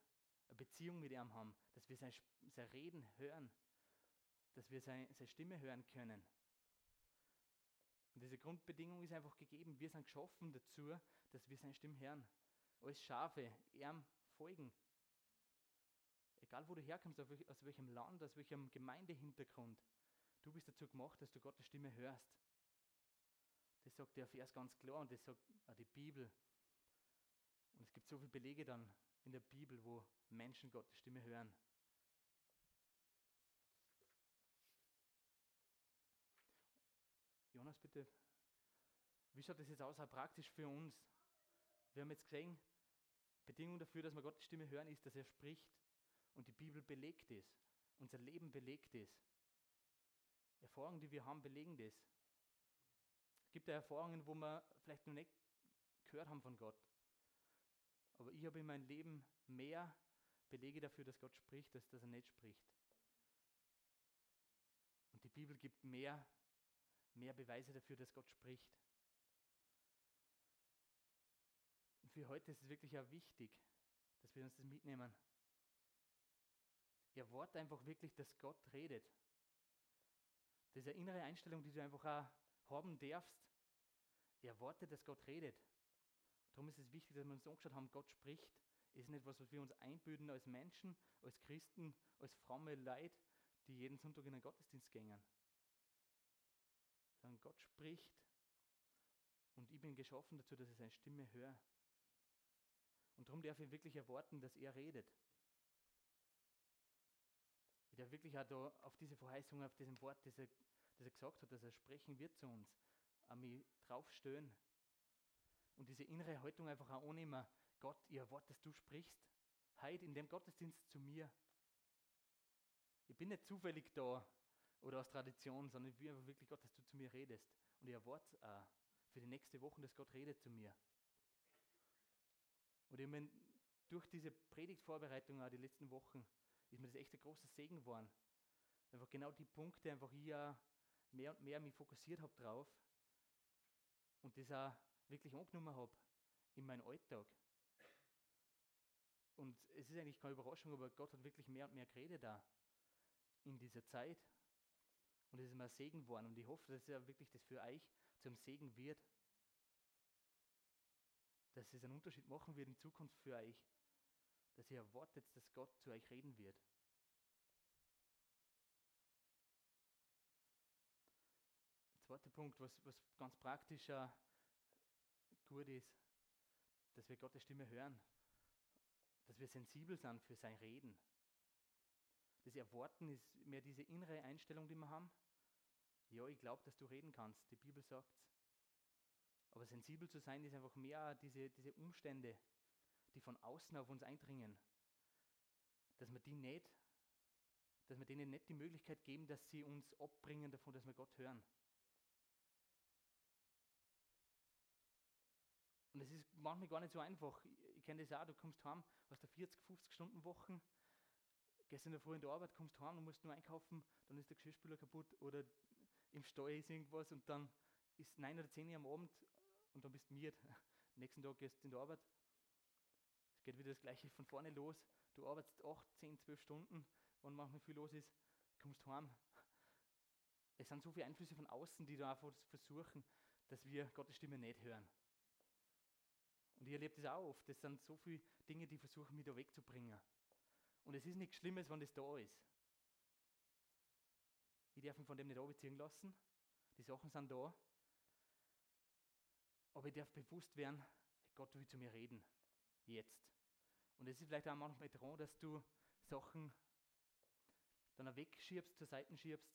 eine Beziehung mit ihm haben, dass wir sein, sein Reden hören, dass wir seine, seine Stimme hören können. Und diese Grundbedingung ist einfach gegeben. Wir sind geschaffen dazu, dass wir seine Stimme hören. Als Schafe, ihm folgen. Egal wo du herkommst, aus welchem Land, aus welchem Gemeindehintergrund, du bist dazu gemacht, dass du Gottes Stimme hörst. Sagt der Vers ganz klar und das sagt auch die Bibel. Und es gibt so viele Belege dann in der Bibel, wo Menschen Gottes Stimme hören. Jonas, bitte, wie schaut das jetzt aus, auch praktisch für uns? Wir haben jetzt gesehen, Bedingung dafür, dass wir Gottes Stimme hören, ist, dass er spricht. Und die Bibel belegt es. Unser Leben belegt es. Erfahrungen, die wir haben, belegen das. Gibt ja Erfahrungen, wo wir vielleicht noch nicht gehört haben von Gott. Aber ich habe in meinem Leben mehr Belege dafür, dass Gott spricht, als dass er nicht spricht. Und die Bibel gibt mehr, mehr Beweise dafür, dass Gott spricht. Und für heute ist es wirklich auch wichtig, dass wir uns das mitnehmen. Erwarte einfach wirklich, dass Gott redet. Das ist eine innere Einstellung, die du einfach auch haben darfst. Erwarte, dass Gott redet. Darum ist es wichtig, dass wir uns angeschaut haben, Gott spricht. Ist nicht etwas, was wir uns einbüden als Menschen, als Christen, als fromme Leid, die jeden Sonntag in den Gottesdienst gehen. Sondern Gott spricht Und ich bin geschaffen dazu, dass ich seine Stimme höre. Und darum darf ich wirklich erwarten, dass er redet. Ich darf wirklich auch da auf diese Verheißung, auf diesem Wort, das er, das er gesagt hat, dass er sprechen wird zu uns, mich draufstehen. Und diese innere Haltung einfach auch annehmen, Gott, ich erwarte, dass du sprichst. Heute in dem Gottesdienst zu mir. Ich bin nicht zufällig da oder aus Tradition, sondern ich will einfach wirklich, Gott, dass du zu mir redest. Und ich erwarte auch für die nächste Woche, dass Gott redet zu mir. Und ich meine, durch diese Predigtvorbereitung auch die letzten Wochen ist mir das echt ein großer Segen geworden. Einfach genau die Punkte, einfach hier mehr und mehr mich fokussiert habe drauf und das auch wirklich angenommen habe in meinen Alltag. Und es ist eigentlich keine Überraschung, aber Gott hat wirklich mehr und mehr geredet da in dieser Zeit. Und es ist mir ein Segen geworden. Und ich hoffe, dass er wirklich das für euch zum Segen wird. Dass es einen Unterschied machen wird in Zukunft für euch. Dass ihr erwartet, dass Gott zu euch reden wird. Zweiter Punkt, was, was ganz praktisch gut ist, dass wir Gottes Stimme hören, dass wir sensibel sind für sein Reden. Das Erwarten ist mehr diese innere Einstellung, die wir haben. Ja, ich glaube, dass du reden kannst. Die Bibel sagt es. Aber sensibel zu sein ist einfach mehr diese, diese Umstände, die von außen auf uns eindringen. Dass wir die nicht, dass wir denen nicht die Möglichkeit geben, dass sie uns abbringen davon, dass wir Gott hören. Es ist manchmal gar nicht so einfach. Ich, kenne das auch, du kommst heim aus der 40, 50 Stunden Wochen, gehst in der Früh in der Arbeit, kommst heim und musst nur einkaufen, dann ist der Geschirrspüler kaputt oder im Steuer ist irgendwas und dann ist 9 oder 10 Uhr am Abend und dann bist du miert. [LAUGHS] Nächsten Tag gehst du in die Arbeit. Es geht wieder das Gleiche von vorne los. Du arbeitest 8, 10, 12 Stunden, wenn manchmal viel los ist, kommst heim. Es sind so viele Einflüsse von außen, die da einfach versuchen, dass wir Gottes Stimme nicht hören. Und ich erlebe das auch oft. Das sind so viele Dinge, die versuchen, mich da wegzubringen. Und es ist nichts Schlimmes, wenn das da ist. Ich darf mich von dem nicht abziehen lassen. Die Sachen sind da. Aber ich darf bewusst werden, Gott will zu mir reden. Jetzt. Und es ist vielleicht auch manchmal dran, dass du Sachen dann wegschiebst, zur Seite schiebst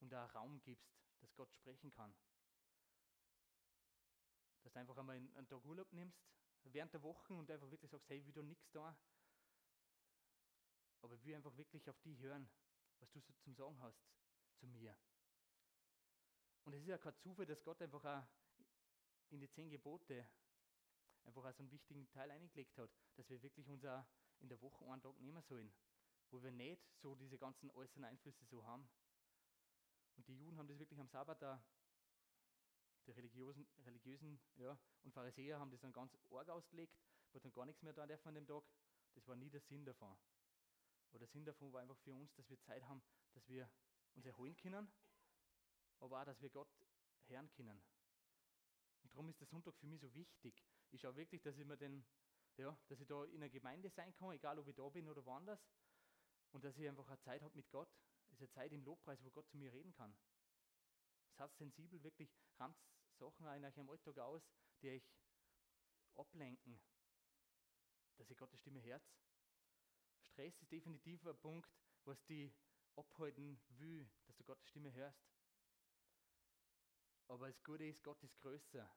und da Raum gibst, dass Gott sprechen kann dass du einfach einmal einen Tag Urlaub nimmst, während der Woche und einfach wirklich sagst, hey, will da nichts da. Aber ich will einfach wirklich auf die hören, was du so zum Sagen hast zu mir. Und es ist ja kein Zufall, dass Gott einfach auch in die zehn Gebote einfach auch so einen wichtigen Teil eingelegt hat, dass wir wirklich unser in der Woche einen Tag nehmen sollen, wo wir nicht so diese ganzen äußeren Einflüsse so haben. Und die Juden haben das wirklich am Sabbat da die religiösen, religiösen ja, und Pharisäer haben das dann ganz arg ausgelegt, wo dann gar nichts mehr da dürfen an dem Tag. Das war nie der Sinn davon. Aber der Sinn davon war einfach für uns, dass wir Zeit haben, dass wir uns erholen können, aber auch, dass wir Gott hören können. Und darum ist der Sonntag für mich so wichtig. Ich schaue wirklich, dass ich mir den, ja, dass ich da in einer Gemeinde sein kann, egal ob ich da bin oder woanders, und dass ich einfach eine Zeit habe mit Gott. Es ist eine Zeit im Lobpreis, wo Gott zu mir reden kann. Seid sensibel, wirklich rammt Sachen in eurem Alltag aus, die euch ablenken, dass ihr Gottes Stimme hört. Stress ist definitiv ein Punkt, was die abhalten will, dass du Gottes Stimme hörst. Aber das Gute ist, Gott ist größer.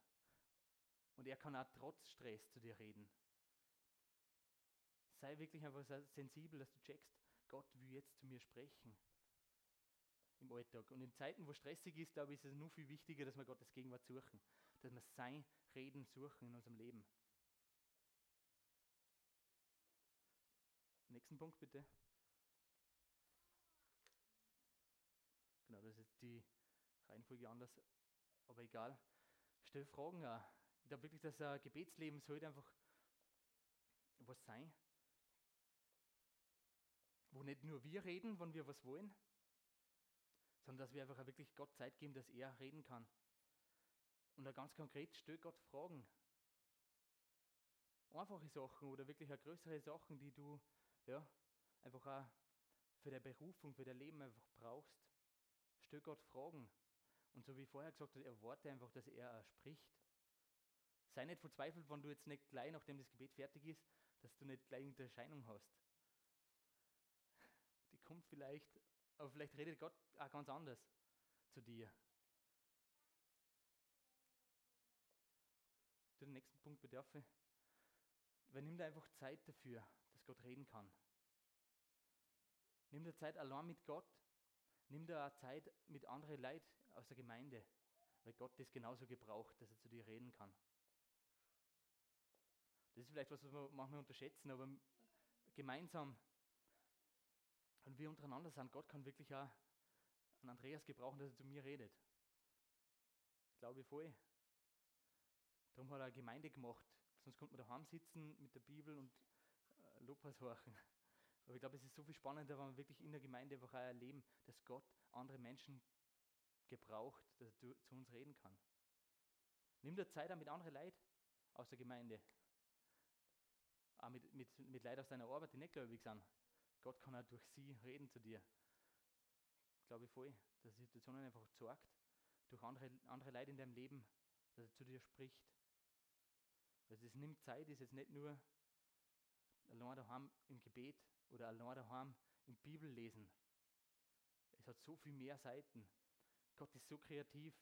Und er kann auch trotz Stress zu dir reden. Sei wirklich einfach sensibel, dass du checkst, Gott will jetzt zu mir sprechen im Alltag. Und in Zeiten, wo stressig ist, glaube ich, ist es nur viel wichtiger, dass wir Gottes Gegenwart suchen. Dass wir sein Reden suchen in unserem Leben. Nächsten Punkt bitte. Genau, das ist die Reihenfolge anders, aber egal. Stell Fragen auch. Ich glaube wirklich, dass ein Gebetsleben sollte einfach was sein, wo nicht nur wir reden, wenn wir was wollen, sondern dass wir einfach wirklich Gott Zeit geben, dass er reden kann. Und da ganz konkret stell Gott Fragen. Einfache Sachen oder wirklich auch größere Sachen, die du ja, einfach auch für deine Berufung, für dein Leben einfach brauchst. Stell Gott Fragen. Und so wie vorher gesagt habe, erwarte einfach, dass er spricht. Sei nicht verzweifelt, wenn du jetzt nicht gleich, nachdem das Gebet fertig ist, dass du nicht gleich eine Erscheinung hast. Die kommt vielleicht, aber vielleicht redet Gott auch ganz anders zu dir. Den nächsten Punkt bedarf ich. Weil nimm dir einfach Zeit dafür, dass Gott reden kann. Nimm dir Zeit allein mit Gott. Nimm dir auch Zeit mit anderen Leuten aus der Gemeinde, weil Gott das genauso gebraucht, dass er zu dir reden kann. Das ist vielleicht was, was wir manchmal unterschätzen, aber gemeinsam und wir untereinander sind, Gott kann wirklich auch einen Andreas gebrauchen, dass er zu mir redet. Ich glaube voll. Darum hat er eine Gemeinde gemacht. Sonst konnte man daheim sitzen mit der Bibel und äh, Lobpreis horchen. Aber ich glaube, es ist so viel spannender, wenn wir wirklich in der Gemeinde einfach auch erleben, dass Gott andere Menschen gebraucht, dass er zu uns reden kann. Nimm dir Zeit auch mit anderen Leuten aus der Gemeinde. Auch mit, mit, mit Leuten aus deiner Arbeit, die nicht gläubig sind. Gott kann auch durch sie reden zu dir. Glaube ich voll, dass die Situation einfach sorgt, durch andere, andere Leute in deinem Leben, dass er zu dir spricht. Also es nimmt Zeit, ist jetzt nicht nur allein daheim im Gebet oder allein daheim im Bibellesen. Es hat so viel mehr Seiten. Gott ist so kreativ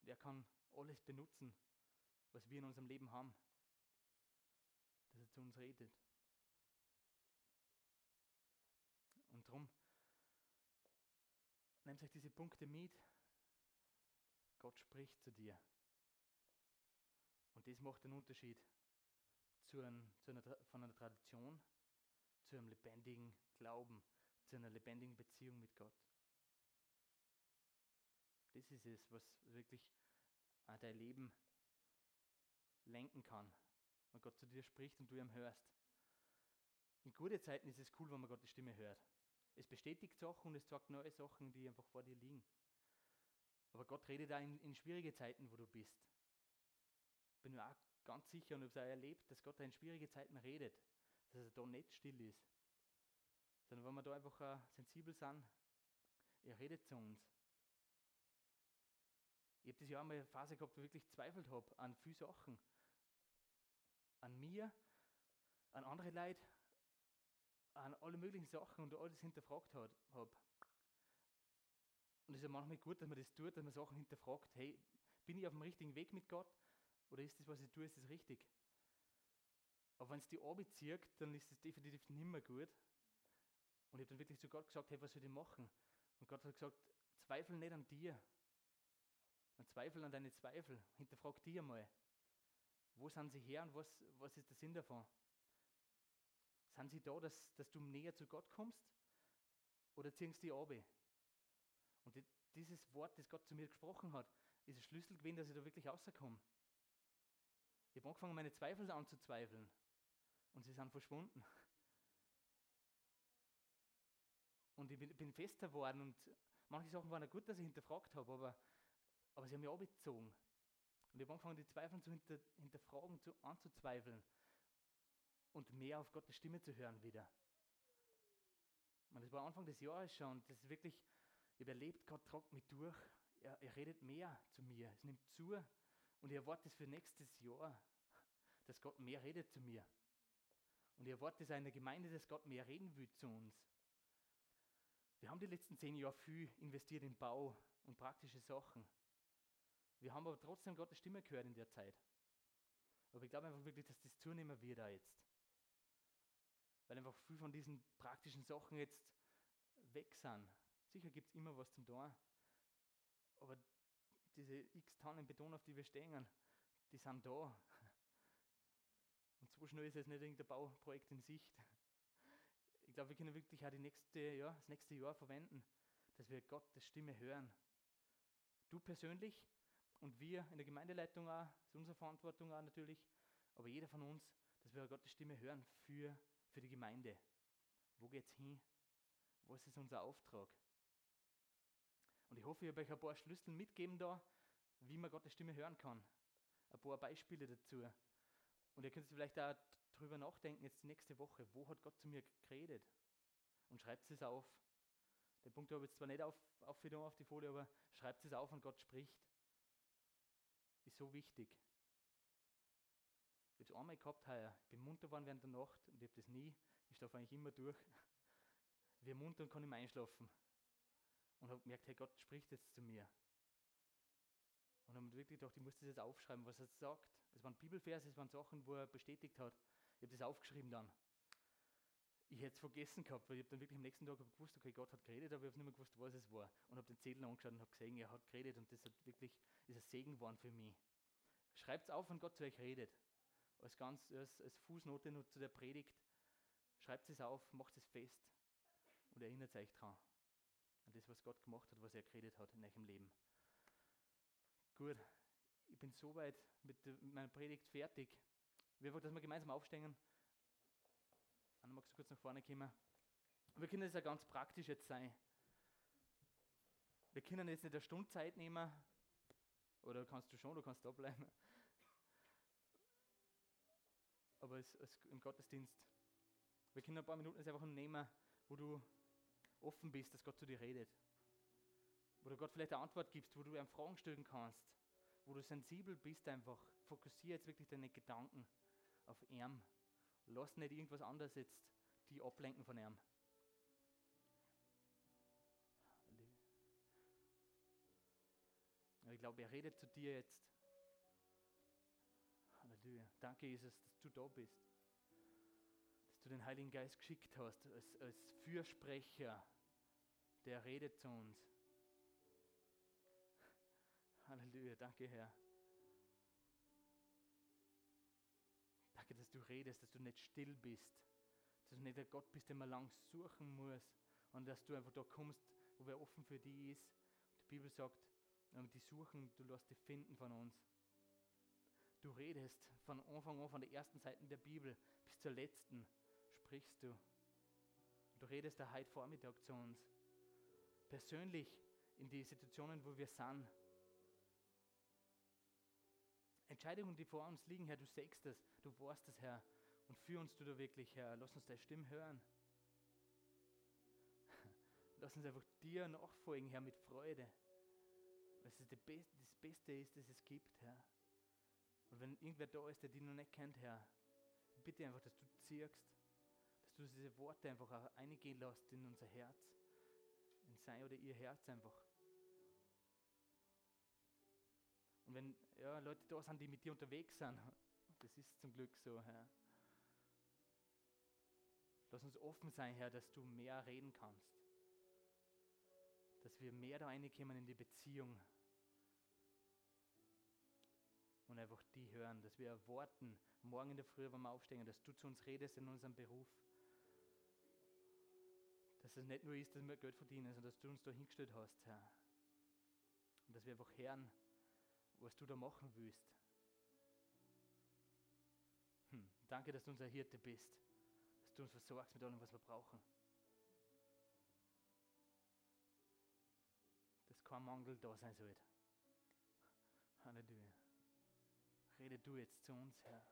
und er kann alles benutzen, was wir in unserem Leben haben, dass er zu uns redet. Und darum nehmt euch diese Punkte mit. Gott spricht zu dir. Und das macht einen Unterschied zu, einem, zu einer, von einer Tradition zu einem lebendigen Glauben, zu einer lebendigen Beziehung mit Gott. Das ist es, was wirklich dein Leben lenken kann, wenn Gott zu dir spricht und du ihm hörst. In guten Zeiten ist es cool, wenn man Gottes Stimme hört. Es bestätigt Sachen und es sagt neue Sachen, die einfach vor dir liegen. Aber Gott redet auch in, in schwierige Zeiten, wo du bist. Bin mir auch ganz sicher und habe es auch erlebt, dass Gott in schwierige Zeiten redet, dass er da nicht still ist. Sondern wenn wir da einfach uh, sensibel sind, er redet zu uns. Ich habe das Jahr mal eine Phase gehabt, wo ich wirklich zweifelt habe an viele Sachen. An mir, an andere Leute, an alle möglichen Sachen und alles hinterfragt habe. Und es ist ja manchmal gut, dass man das tut, dass man Sachen hinterfragt. Hey, bin ich auf dem richtigen Weg mit Gott? Oder ist das, was ich tue, ist das richtig? Aber wenn es die Arbeit zieht, dann ist es definitiv nicht mehr gut. Und ich habe dann wirklich zu Gott gesagt, hey, was soll ich machen? Und Gott hat gesagt, zweifel nicht an dir. Und zweifel an deine Zweifel. Hinterfrag die einmal. Wo sind sie her und was, was ist der Sinn davon? Sind sie da, dass, dass du näher zu Gott kommst? Oder ziehen sie die ab? Und die, dieses Wort, das Gott zu mir gesprochen hat, ist ein Schlüssel gewesen, dass ich da wirklich rauskomme. Ich habe angefangen, meine Zweifel anzuzweifeln. Und sie sind verschwunden. Und ich bin, bin fester geworden und manche Sachen waren ja gut, dass ich hinterfragt habe, aber, aber sie haben mich abgezogen. Und ich habe angefangen, die Zweifel zu hinter, hinterfragen, zu, anzuzweifeln und mehr auf Gottes Stimme zu hören wieder. Und das war Anfang des Jahres schon. Das ist wirklich, ich habe Gott tragt mich durch. Er, er redet mehr zu mir. Es nimmt zu. Und ich erwarte es für nächstes Jahr, dass Gott mehr redet zu mir. Und ich erwarte es in der Gemeinde, dass Gott mehr reden will zu uns. Wir haben die letzten zehn Jahre viel investiert in Bau und praktische Sachen. Wir haben aber trotzdem Gottes Stimme gehört in der Zeit. Aber ich glaube einfach wirklich, dass das zunehmen wird da jetzt. Weil einfach viel von diesen praktischen Sachen jetzt weg sind. Sicher gibt es immer was zum Tun. Aber diese x Tonnen Beton, auf die wir stehen, die sind da. Und so schnell ist jetzt nicht irgendein Bauprojekt in Sicht ich glaube, wir können wirklich auch die nächste, ja, das nächste Jahr verwenden, dass wir Gottes Stimme hören. Du persönlich und wir in der Gemeindeleitung auch, das ist unsere Verantwortung auch natürlich, aber jeder von uns, dass wir Gottes Stimme hören für, für die Gemeinde. Wo geht es hin? Was ist unser Auftrag? Und ich hoffe, ich habe euch ein paar Schlüssel mitgeben da, wie man Gottes Stimme hören kann. Ein paar Beispiele dazu. Und ihr könnt vielleicht auch drüber nachdenken, jetzt die nächste Woche, wo hat Gott zu mir geredet? Und schreibt es auf. Den Punkt habe ich jetzt zwar nicht auf, auf, auf die Folie, aber schreibt es auf und Gott spricht. Ist so wichtig. Ich habe es einmal gehabt heuer. Ich bin munter geworden während der Nacht und ich habe das nie. Ich schlafe eigentlich immer durch. [LAUGHS] Wie munter und kann ich einschlafen. Und habe gemerkt, hey, Gott spricht jetzt zu mir. Und habe mir wirklich gedacht, ich muss das jetzt aufschreiben, was er sagt. Es waren Bibelverse, es waren Sachen, wo er bestätigt hat. Ich habe das aufgeschrieben dann. Ich hätte es vergessen gehabt, weil ich habe dann wirklich am nächsten Tag gewusst, okay, Gott hat geredet, aber ich habe nicht mehr gewusst, was es war. Und habe den Zettel angeschaut und habe gesehen, er hat geredet und das hat wirklich, ist ein Segen geworden für mich. Schreibt es auf, wenn Gott zu euch redet. Als, ganz, als, als Fußnote nur zu der Predigt. Schreibt es auf, macht es fest und erinnert euch daran. An das, was Gott gemacht hat, was er geredet hat in eurem Leben. Gut, ich bin soweit mit, mit meiner Predigt fertig. Wir wollen, dass wir gemeinsam aufstehen. Anna, magst du kurz nach vorne kommen? Wir können das ja ganz praktisch jetzt sein. Wir können jetzt nicht eine Stunde Zeit nehmen, oder kannst du schon, du kannst da bleiben. Aber es, es, im Gottesdienst, wir können ein paar Minuten einfach nehmen, wo du offen bist, dass Gott zu dir redet wo du Gott vielleicht eine Antwort gibst, wo du ihm Fragen stellen kannst, wo du sensibel bist einfach. Fokussiere jetzt wirklich deine Gedanken auf ihn. Lass nicht irgendwas anderes jetzt die ablenken von ihm. ich glaube, er redet zu dir jetzt. Halleluja. Danke, Jesus, dass du da bist. Dass du den Heiligen Geist geschickt hast als, als Fürsprecher, der redet zu uns. [LAUGHS] Halleluja, danke Herr. Danke, dass du redest, dass du nicht still bist, dass du nicht der Gott bist, den man lang suchen muss und dass du einfach da kommst, wo wer offen für die ist. Die Bibel sagt, die suchen, du lässt die finden von uns. Du redest von Anfang an, von der ersten Seite der Bibel bis zur letzten, sprichst du. Du redest da heute Vormittag zu uns. Persönlich in die Situationen, wo wir sind. Entscheidungen, die vor uns liegen, Herr, du sagst es, du weißt es, Herr. Und führ uns du da wirklich, Herr. Lass uns deine Stimme hören. [LAUGHS] Lass uns einfach dir nachfolgen, Herr, mit Freude. Weil es das Beste ist, das es gibt, Herr. Und wenn irgendwer da ist, der dich noch nicht kennt, Herr, bitte einfach, dass du ziehst, dass du diese Worte einfach auch eingehen lässt in unser Herz, in sein oder ihr Herz einfach. Und wenn ja, Leute da sind, die mit dir unterwegs sind, [LAUGHS] das ist zum Glück so, Herr. Lass uns offen sein, Herr, dass du mehr reden kannst. Dass wir mehr da reinkommen in die Beziehung. Und einfach die hören, dass wir erwarten, morgen in der Früh, wenn wir aufstehen, dass du zu uns redest in unserem Beruf. Dass es nicht nur ist, dass wir Geld verdienen, sondern dass du uns da hingestellt hast, Herr. Und dass wir einfach hören, was du da machen willst. Hm, danke, dass du unser Hirte bist, dass du uns versorgst mit allem, was wir brauchen. Dass kein Mangel da sein soll. Halleluja. Rede du jetzt zu uns, Herr.